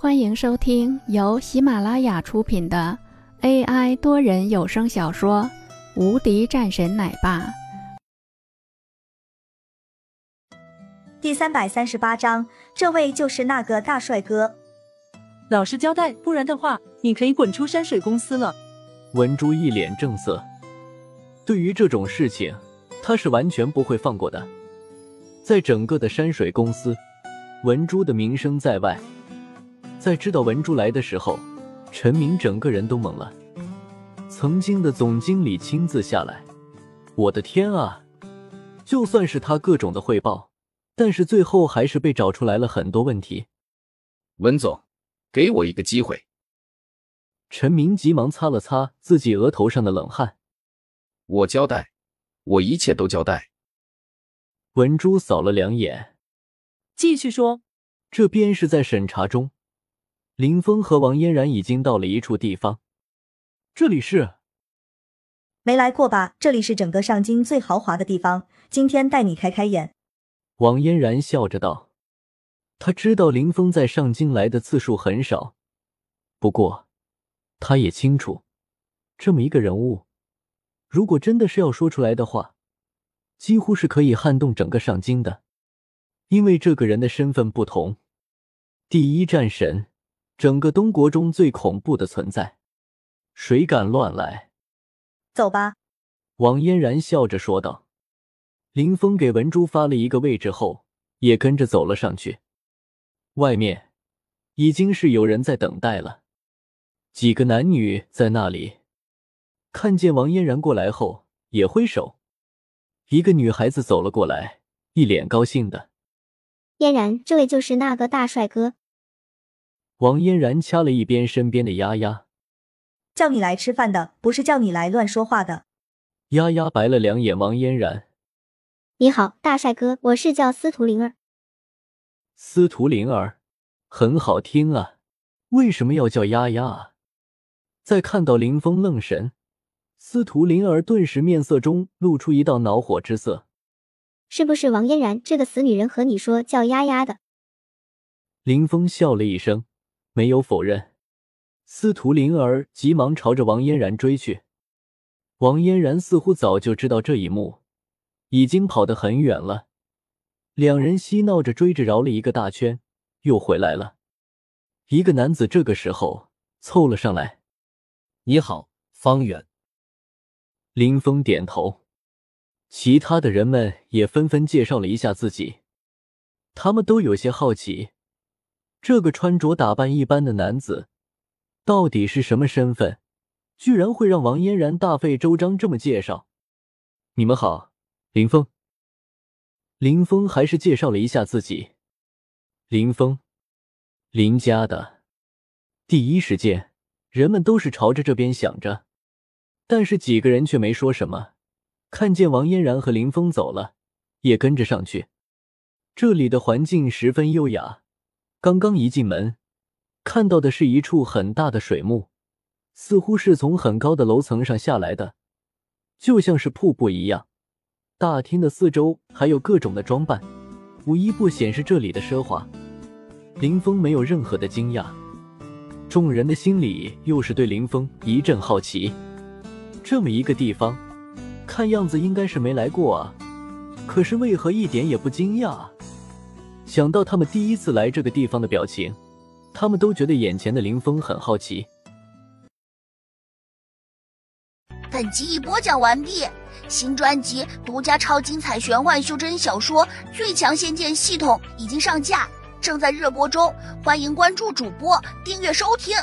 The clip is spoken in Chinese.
欢迎收听由喜马拉雅出品的 AI 多人有声小说《无敌战神奶爸》第三百三十八章。这位就是那个大帅哥。老实交代，不然的话，你可以滚出山水公司了。文珠一脸正色，对于这种事情，他是完全不会放过的。在整个的山水公司，文珠的名声在外。在知道文珠来的时候，陈明整个人都懵了。曾经的总经理亲自下来，我的天啊！就算是他各种的汇报，但是最后还是被找出来了很多问题。文总，给我一个机会。陈明急忙擦了擦自己额头上的冷汗。我交代，我一切都交代。文珠扫了两眼，继续说。这边是在审查中。林峰和王嫣然已经到了一处地方，这里是没来过吧？这里是整个上京最豪华的地方，今天带你开开眼。王嫣然笑着道：“他知道林峰在上京来的次数很少，不过他也清楚，这么一个人物，如果真的是要说出来的话，几乎是可以撼动整个上京的，因为这个人的身份不同，第一战神。”整个东国中最恐怖的存在，谁敢乱来？走吧。王嫣然笑着说道。林峰给文珠发了一个位置后，也跟着走了上去。外面已经是有人在等待了，几个男女在那里看见王嫣然过来后，也挥手。一个女孩子走了过来，一脸高兴的：“嫣然，这位就是那个大帅哥。”王嫣然掐了一边身边的丫丫，叫你来吃饭的，不是叫你来乱说话的。丫丫白了两眼王嫣然。你好，大帅哥，我是叫司徒灵儿。司徒灵儿，很好听啊，为什么要叫丫丫啊？在看到林峰愣神，司徒灵儿顿时面色中露出一道恼火之色。是不是王嫣然这个死女人和你说叫丫丫的？林峰笑了一声。没有否认，司徒灵儿急忙朝着王嫣然追去。王嫣然似乎早就知道这一幕，已经跑得很远了。两人嬉闹着追着，绕了一个大圈，又回来了。一个男子这个时候凑了上来：“你好，方远。”林峰点头，其他的人们也纷纷介绍了一下自己，他们都有些好奇。这个穿着打扮一般的男子，到底是什么身份？居然会让王嫣然大费周章这么介绍？你们好，林峰。林峰还是介绍了一下自己。林峰，林家的。第一时间，人们都是朝着这边想着，但是几个人却没说什么。看见王嫣然和林峰走了，也跟着上去。这里的环境十分优雅。刚刚一进门，看到的是一处很大的水幕，似乎是从很高的楼层上下来的，就像是瀑布一样。大厅的四周还有各种的装扮，无一不显示这里的奢华。林峰没有任何的惊讶，众人的心里又是对林峰一阵好奇。这么一个地方，看样子应该是没来过啊，可是为何一点也不惊讶？想到他们第一次来这个地方的表情，他们都觉得眼前的林峰很好奇。本集已播讲完毕，新专辑独家超精彩玄幻修真小说《最强仙剑系统》已经上架，正在热播中，欢迎关注主播，订阅收听。